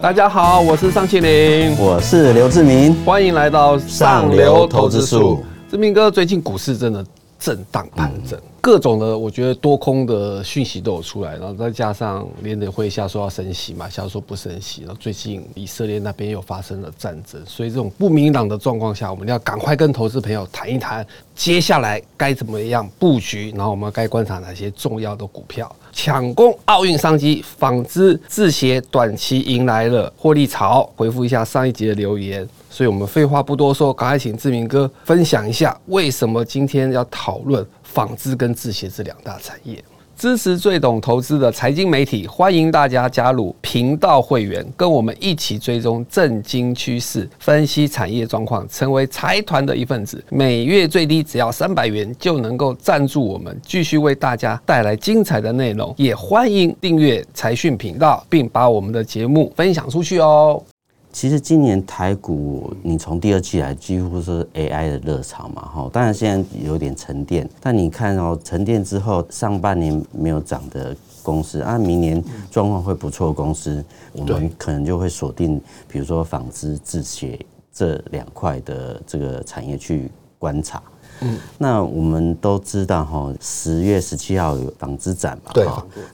大家好，我是尚庆林，我是刘志明，欢迎来到上流投资术。志明哥，最近股市真的震荡盘整。各种的，我觉得多空的讯息都有出来，然后再加上联准会下说要升息嘛，下说不升息，然后最近以色列那边又发生了战争，所以这种不明朗的状况下，我们要赶快跟投资朋友谈一谈，接下来该怎么样布局，然后我们该观察哪些重要的股票，抢攻奥运商机，纺织制鞋短期迎来了获利潮。回复一下上一集的留言，所以我们废话不多说，赶快请志明哥分享一下，为什么今天要讨论。纺织跟制鞋这两大产业，支持最懂投资的财经媒体，欢迎大家加入频道会员，跟我们一起追踪政经趋势，分析产业状况，成为财团的一份子。每月最低只要三百元，就能够赞助我们，继续为大家带来精彩的内容。也欢迎订阅财讯频道，并把我们的节目分享出去哦。其实今年台股，你从第二季来几乎是 AI 的热潮嘛，哈，当然现在有点沉淀，但你看哦，沉淀之后上半年没有涨的公司啊，明年状况会不错的公司，我们可能就会锁定，比如说纺织、制鞋这两块的这个产业去观察。嗯，那我们都知道哈，十月十七号有纺织展嘛？对。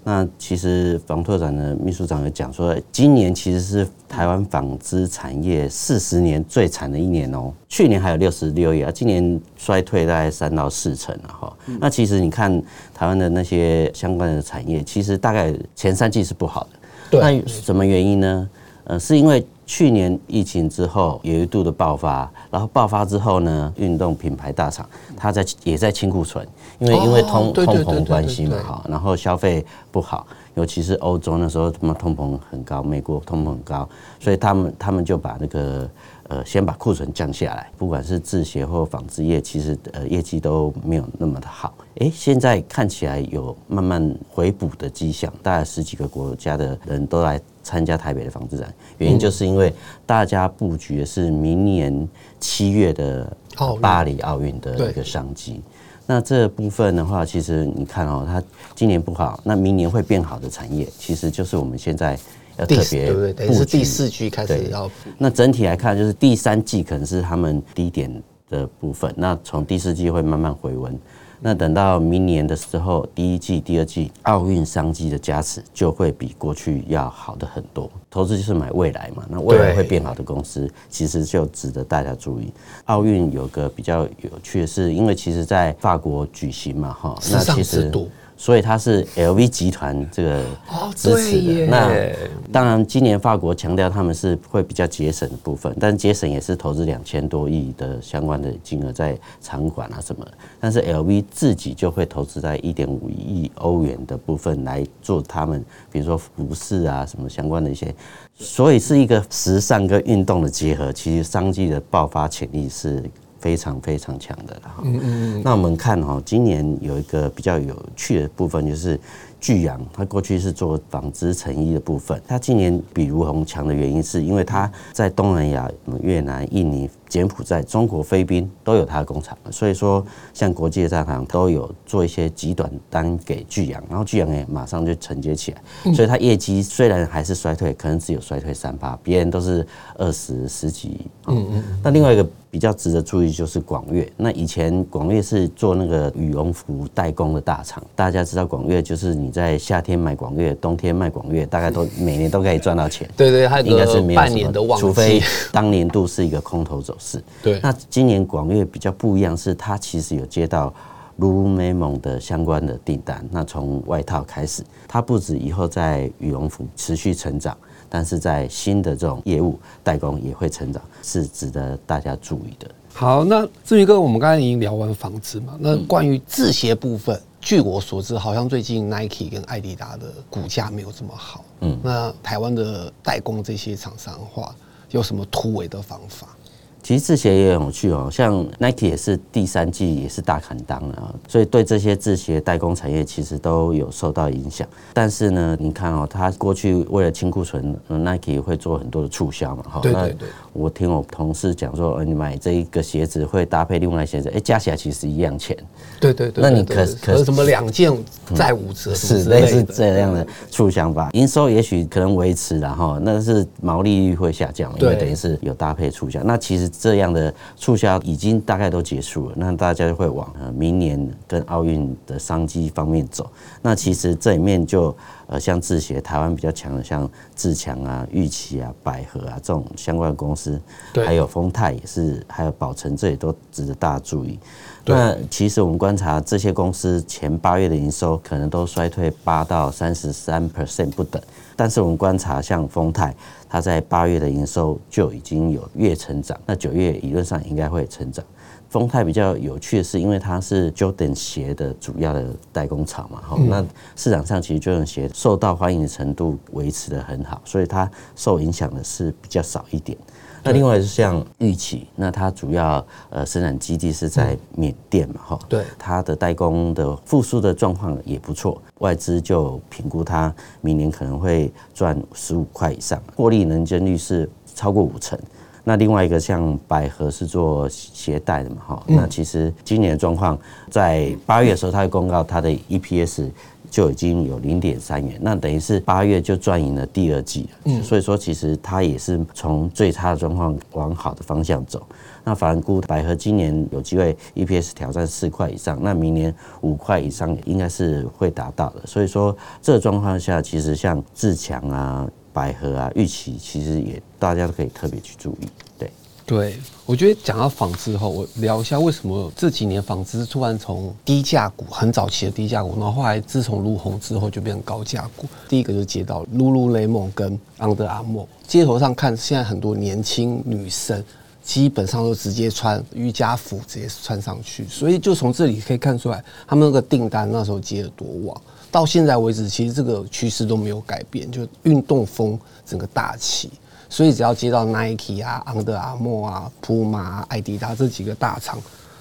那其实房拓展的秘书长有讲说，今年其实是台湾纺织产业四十年最惨的一年哦。去年还有六十六亿啊，今年衰退大概三到四成了哈。那其实你看台湾的那些相关的产业，其实大概前三季是不好的。对。那什么原因呢？呃，是因为。去年疫情之后有一度的爆发，然后爆发之后呢，运动品牌大厂它在也在清库存，因为因为通通膨关系嘛哈，然后消费不好，尤其是欧洲那时候什么通膨很高，美国通膨很高，所以他们他们就把那个呃先把库存降下来，不管是制鞋或纺织业，其实呃业绩都没有那么的好。诶，现在看起来有慢慢回补的迹象，大概十几个国家的人都来。参加台北的纺织展，原因就是因为大家布局的是明年七月的巴黎奥运的一个商机。那这部分的话，其实你看哦，它今年不好，那明年会变好的产业，其实就是我们现在要特别对不对？是第四季开始要。那整体来看，就是第三季可能是他们低点的部分，那从第四季会慢慢回温。那等到明年的时候，第一季、第二季奥运商机的加持就会比过去要好的很多。投资就是买未来嘛，那未来会变好的公司，其实就值得大家注意。奥运有个比较有趣的是，因为其实在法国举行嘛，哈，那其实。所以它是 LV 集团这个支持的。那当然，今年法国强调他们是会比较节省的部分，但节省也是投资两千多亿的相关的金额在场馆啊什么。但是 LV 自己就会投资在一点五亿欧元的部分来做他们，比如说服饰啊什么相关的一些。所以是一个时尚跟运动的结合，其实商机的爆发潜力是。非常非常强的了哈，嗯嗯，那我们看哈，今年有一个比较有趣的部分就是。巨阳，它过去是做纺织成衣的部分。它今年比如虹强的原因，是因为它在东南亚、越南、印尼、柬埔寨、中国、菲律宾都有它的工厂。所以说，像国际的大厂都有做一些极短单给巨阳，然后巨阳也马上就承接起来。所以，它业绩虽然还是衰退，可能只有衰退三八，别人都是二十十几。嗯嗯。那另外一个比较值得注意就是广粤。那以前广粤是做那个羽绒服代工的大厂，大家知道广粤就是你。在夏天买广粤，冬天卖广粤，大概都每年都可以赚到钱。对对，应该是没有半年的旺季，除非当年度是一个空头走势。对，那今年广越比较不一样，是它其实有接到 Lululemon 的相关的订单。那从外套开始，它不止以后在羽绒服持续成长，但是在新的这种业务代工也会成长，是值得大家注意的。好，那志明哥，我们刚才已经聊完纺织嘛，那关于制鞋部分。据我所知，好像最近 Nike 跟艾迪达的股价没有这么好。嗯，那台湾的代工这些厂商的话，有什么突围的方法？其实制鞋也很有趣哦，像 Nike 也是第三季也是大砍档了，所以对这些制鞋代工产业其实都有受到影响。但是呢，你看哦，它过去为了清库存，Nike 会做很多的促销嘛，哈。对对对。我听我同事讲说，你买这一个鞋子会搭配另外鞋子，哎，加起来其实一样钱。对对对。那你可可什么两件再五折？是类似这样的促销吧？营收也许可能维持，然后那是毛利率会下降，因为等于是有搭配促销。那其实。这样的促销已经大概都结束了，那大家就会往呃明年跟奥运的商机方面走。那其实这里面就呃像制鞋，台湾比较强的像自强啊、玉期啊、百合啊这种相关的公司，还有丰泰也是，还有宝成，这也都值得大家注意。那其实我们观察这些公司前八月的营收可能都衰退八到三十三 percent 不等，但是我们观察像丰泰。它在八月的营收就已经有月成长，那九月理论上应该会成长。丰泰比较有趣的是，因为它是 Jordan 鞋的主要的代工厂嘛，哈，那市场上其实 Jordan 鞋受到欢迎的程度维持的很好，所以它受影响的是比较少一点。那另外是像玉器，那它主要呃生产基地是在缅甸嘛，哈，对，它的代工的复苏的状况也不错，外资就评估它明年可能会赚十五块以上，获利能见率是超过五成。那另外一个像百合是做鞋带的嘛，哈，那其实今年的状况在八月的时候，它会公告它的 EPS。就已经有零点三元，那等于是八月就赚赢了第二季了。嗯，所以说其实它也是从最差的状况往好的方向走。那法人估百合今年有机会 EPS 挑战四块以上，那明年五块以上应该是会达到的。所以说这个状况下，其实像自强啊、百合啊、玉琪，其实也大家都可以特别去注意。对。对，我觉得讲到纺织后，我聊一下为什么这几年纺织突然从低价股，很早期的低价股，然后后来自从入红之后就变成高价股。第一个就接到 Lululemon 跟 Under Armour，街头上看现在很多年轻女生基本上都直接穿瑜伽服直接穿上去，所以就从这里可以看出来，他们那个订单那时候接得多旺。到现在为止，其实这个趋势都没有改变，就运动风整个大起。所以只要接到 Nike 啊、Under Armour 啊、Puma、艾迪达这几个大厂，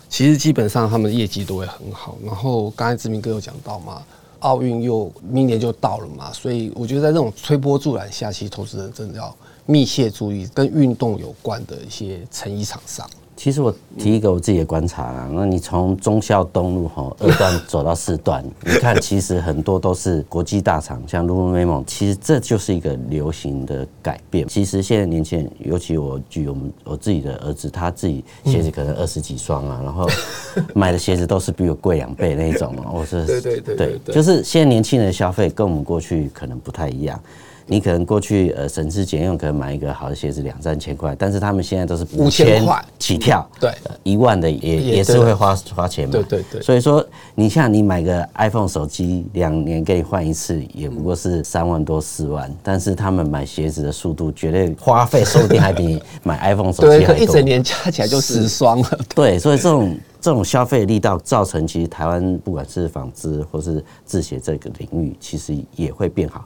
其实基本上他们的业绩都会很好。然后刚才志明哥有讲到嘛，奥运又明年就到了嘛，所以我觉得在这种推波助澜下，其实投资人真的要密切注意跟运动有关的一些成衣厂商。其实我提一个我自己的观察啊，那你从忠孝东路哈二段走到四段，你看其实很多都是国际大厂，像 Lululemon，其实这就是一个流行的改变。其实现在年轻人，尤其我举我们我自己的儿子，他自己鞋子可能二十几双啊，然后买的鞋子都是比我贵两倍那一种。我是对对对对，就是现在年轻人的消费跟我们过去可能不太一样。你可能过去呃省吃俭用，可能买一个好的鞋子两三千块，但是他们现在都是五千块起跳，对，一万的也也是会花花钱嘛。对对对。所以说，你像你买个 iPhone 手机，两年给你换一次，也不过是三万多四万，但是他们买鞋子的速度绝对花费说不定还比买 iPhone 手机还多。对，一整年加起来就十双了。对，所以这种这种消费力道造成，其实台湾不管是纺织或是制鞋这个领域，其实也会变好。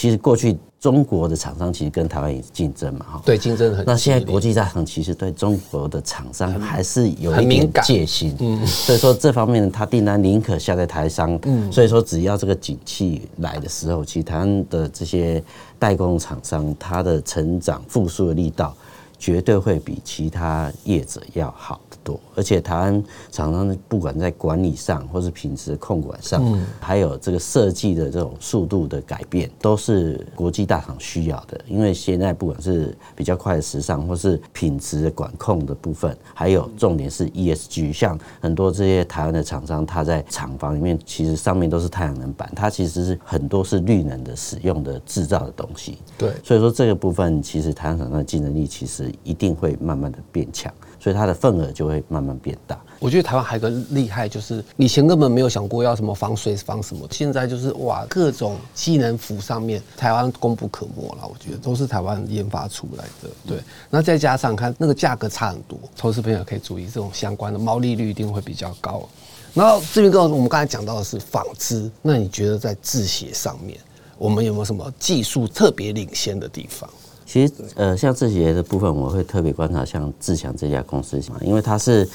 其实过去中国的厂商其实跟台湾也竞争嘛，哈，对，竞争很。那现在国际大厂其实对中国的厂商还是有一点戒心，嗯，所以说这方面他订单宁可下在台商，嗯，所以说只要这个景气来的时候，其实台湾的这些代工厂商，它的成长复苏的力道绝对会比其他业者要好得。多，而且台湾厂商不管在管理上，或是品质的控管上，还有这个设计的这种速度的改变，都是国际大厂需要的。因为现在不管是比较快的时尚，或是品质的管控的部分，还有重点是 ESG，像很多这些台湾的厂商，他在厂房里面其实上面都是太阳能板，它其实是很多是绿能的使用的制造的东西。对，所以说这个部分其实台湾厂商的竞争力其实一定会慢慢的变强。所以它的份额就会慢慢变大。我觉得台湾还有个厉害，就是以前根本没有想过要什么防水防什么，现在就是哇，各种技能服上面台湾功不可没了。我觉得都是台湾研发出来的。对，那再加上看那个价格差很多，投资朋友可以注意这种相关的毛利率一定会比较高。然后志明哥，我们刚才讲到的是纺织，那你觉得在制鞋上面，我们有没有什么技术特别领先的地方？其实呃，像自协的部分，我会特别观察像志强这家公司，因为它是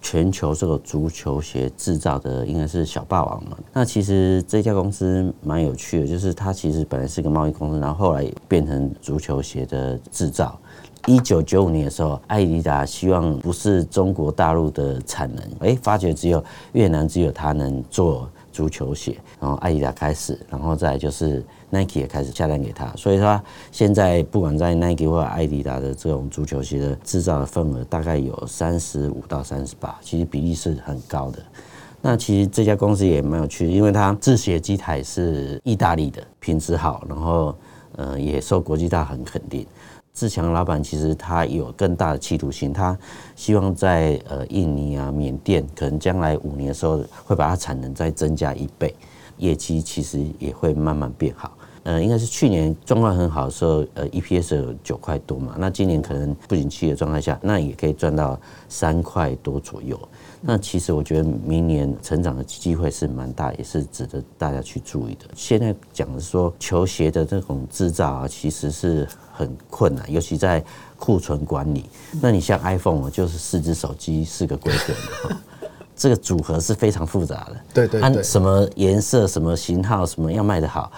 全球这个足球鞋制造的，应该是小霸王嘛。那其实这家公司蛮有趣的，就是它其实本来是个贸易公司，然后后来变成足球鞋的制造。一九九五年的时候，爱迪达希望不是中国大陆的产能，哎，发觉只有越南只有它能做足球鞋，然后爱迪达开始，然后再就是 Nike 也开始下单给他，所以说现在不管在 Nike 或者爱迪达的这种足球鞋的制造的份额，大概有三十五到三十八，其实比例是很高的。那其实这家公司也蛮有趣，因为它制鞋机台是意大利的，品质好，然后呃也受国际大行肯定。志强老板其实他有更大的企图心，他希望在呃印尼啊、缅甸，可能将来五年的时候会把它产能再增加一倍，业绩其实也会慢慢变好。呃，应该是去年状况很好的时候，呃，EPS 有九块多嘛，那今年可能不景气的状态下，那也可以赚到三块多左右。那其实我觉得明年成长的机会是蛮大，也是值得大家去注意的。现在讲的是说球鞋的这种制造啊，其实是很困难，尤其在库存管理。那你像 iPhone 就是四只手机四个规格嘛，这个组合是非常复杂的。对对对，按什么颜色、什么型号、什么要卖得好，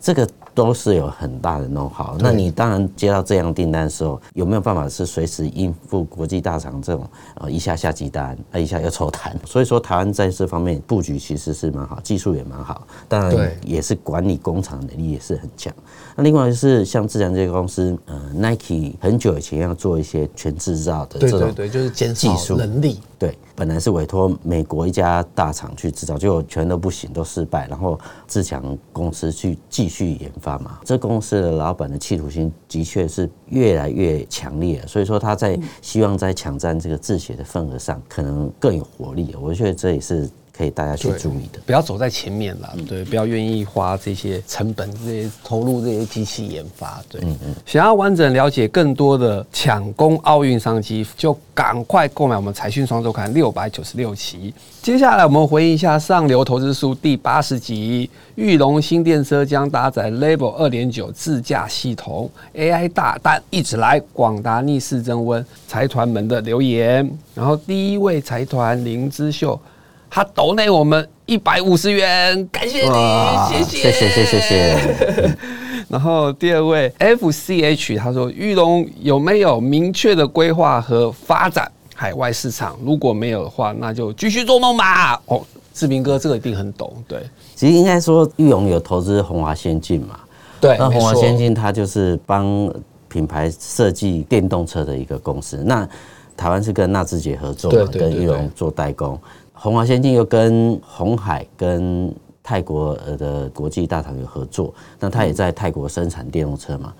这个。都是有很大的 know-how，那你当然接到这样订单的时候，有没有办法是随时应付国际大厂这种呃一下下急单，啊一下又抽单？所以说台湾在这方面布局其实是蛮好，技术也蛮好，当然也是管理工厂能力也是很强。那另外就是像志强这个公司，呃，Nike 很久以前要做一些全制造的这种，对对对，就是技术能力。对，本来是委托美国一家大厂去制造，结果全都不行，都失败。然后志强公司去继续研发嘛。这公司的老板的企图心的确是越来越强烈，所以说他在希望在抢占这个自协的份额上，可能更有活力。我觉得这也是。可以大家去注意的，不要走在前面了，对，不要愿意花这些成本、这些投入这些机器研发，对，嗯嗯。想要完整了解更多的抢攻奥运商机，就赶快购买我们财讯双周刊六百九十六期。接下来我们回应一下上流投资书第八十集：玉龙新电车将搭载 Level 二点九自驾系统，AI 大单一直来，广达逆势增温，财团们的留言。然后第一位财团林之秀。他抖内我们一百五十元，感谢你，谢谢谢谢谢谢。然后第二位 F C H，他说玉龙有没有明确的规划和发展海外市场？如果没有的话，那就继续做梦吧。哦，志明哥这个一定很懂，对。其实应该说玉龙有投资鸿华先进嘛，对。那鸿华先进它就是帮品牌设计电动车的一个公司。那台湾是跟纳智捷合作嘛，跟玉龙做代工。鸿华先进又跟鸿海、跟泰国呃的国际大厂有合作，那它也在泰国生产电动车嘛，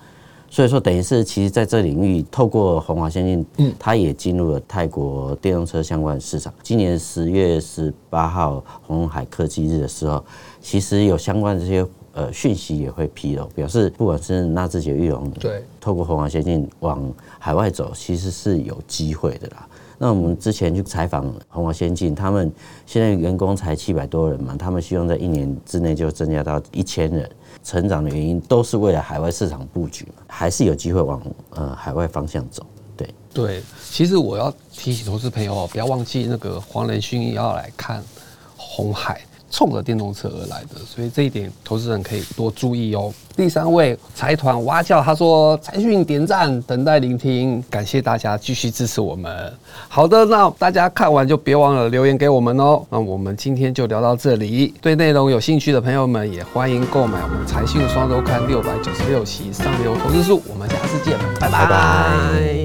所以说等于是其实在这领域，透过鸿华先进，嗯，他也进入了泰国电动车相关的市场。今年十月十八号鸿海科技日的时候，其实有相关的这些呃讯息也会披露，表示不管是纳智捷、裕隆，对，透过鸿华先进往海外走，其实是有机会的啦。那我们之前去采访红华先进，他们现在员工才七百多人嘛，他们希望在一年之内就增加到一千人。成长的原因都是为了海外市场布局嘛，还是有机会往呃海外方向走。对对，其实我要提醒投资朋友哦，不要忘记那个黄仁勋要来看红海。冲着电动车而来的，所以这一点投资人可以多注意哦。第三位财团蛙叫，他说财讯点赞，等待聆听，感谢大家继续支持我们。好的，那大家看完就别忘了留言给我们哦。那我们今天就聊到这里，对内容有兴趣的朋友们也欢迎购买我们财讯双周刊六百九十六期上流投资术。我们下次见，拜拜。